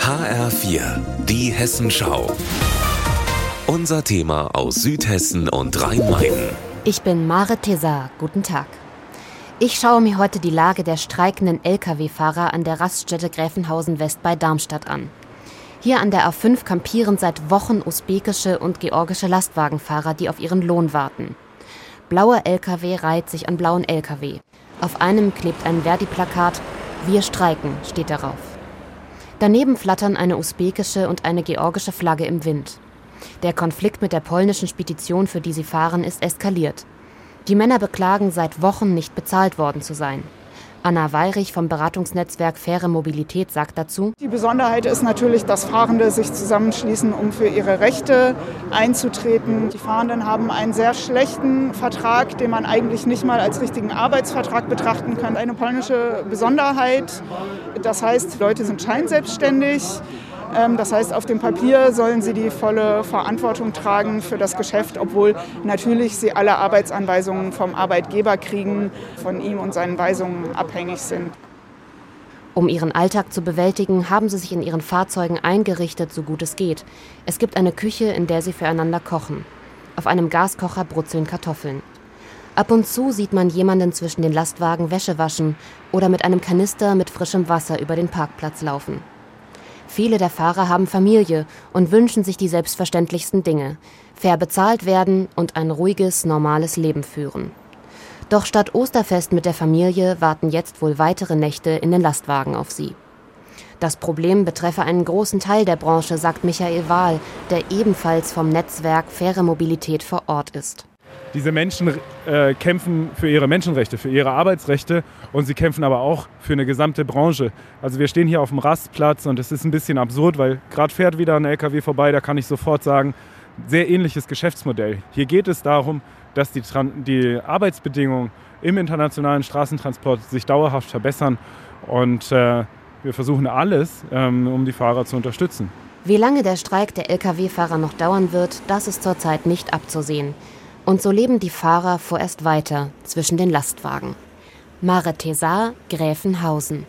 HR4, die Hessenschau. Unser Thema aus Südhessen und Rhein-Main. Ich bin Mare Tesar. Guten Tag. Ich schaue mir heute die Lage der streikenden Lkw-Fahrer an der Raststätte Gräfenhausen West bei Darmstadt an. Hier an der A5 kampieren seit Wochen usbekische und georgische Lastwagenfahrer, die auf ihren Lohn warten. Blauer Lkw reiht sich an blauen Lkw. Auf einem klebt ein Verdi-Plakat Wir streiken steht darauf. Daneben flattern eine usbekische und eine georgische Flagge im Wind. Der Konflikt mit der polnischen Spedition, für die sie fahren, ist eskaliert. Die Männer beklagen, seit Wochen nicht bezahlt worden zu sein. Anna Weirich vom Beratungsnetzwerk Faire Mobilität sagt dazu, Die Besonderheit ist natürlich, dass Fahrende sich zusammenschließen, um für ihre Rechte einzutreten. Die Fahrenden haben einen sehr schlechten Vertrag, den man eigentlich nicht mal als richtigen Arbeitsvertrag betrachten kann. Eine polnische Besonderheit, das heißt, Leute sind scheinselbstständig. Ähm, das heißt, auf dem Papier sollen sie die volle Verantwortung tragen für das Geschäft, obwohl natürlich sie alle Arbeitsanweisungen vom Arbeitgeber kriegen, von ihm und seinen Weisungen abhängig sind. Um ihren Alltag zu bewältigen, haben sie sich in ihren Fahrzeugen eingerichtet, so gut es geht. Es gibt eine Küche, in der sie füreinander kochen. Auf einem Gaskocher brutzeln Kartoffeln. Ab und zu sieht man jemanden zwischen den Lastwagen Wäsche waschen oder mit einem Kanister mit frischem Wasser über den Parkplatz laufen. Viele der Fahrer haben Familie und wünschen sich die selbstverständlichsten Dinge. Fair bezahlt werden und ein ruhiges, normales Leben führen. Doch statt Osterfest mit der Familie warten jetzt wohl weitere Nächte in den Lastwagen auf sie. Das Problem betreffe einen großen Teil der Branche, sagt Michael Wahl, der ebenfalls vom Netzwerk Faire Mobilität vor Ort ist. Diese Menschen äh, kämpfen für ihre Menschenrechte, für ihre Arbeitsrechte und sie kämpfen aber auch für eine gesamte Branche. Also wir stehen hier auf dem Rastplatz und es ist ein bisschen absurd, weil gerade fährt wieder ein LKW vorbei, da kann ich sofort sagen, sehr ähnliches Geschäftsmodell. Hier geht es darum, dass die, die Arbeitsbedingungen im internationalen Straßentransport sich dauerhaft verbessern und äh, wir versuchen alles, ähm, um die Fahrer zu unterstützen. Wie lange der Streik der Lkw-Fahrer noch dauern wird, das ist zurzeit nicht abzusehen. Und so leben die Fahrer vorerst weiter zwischen den Lastwagen. Mare Tesar, Gräfenhausen.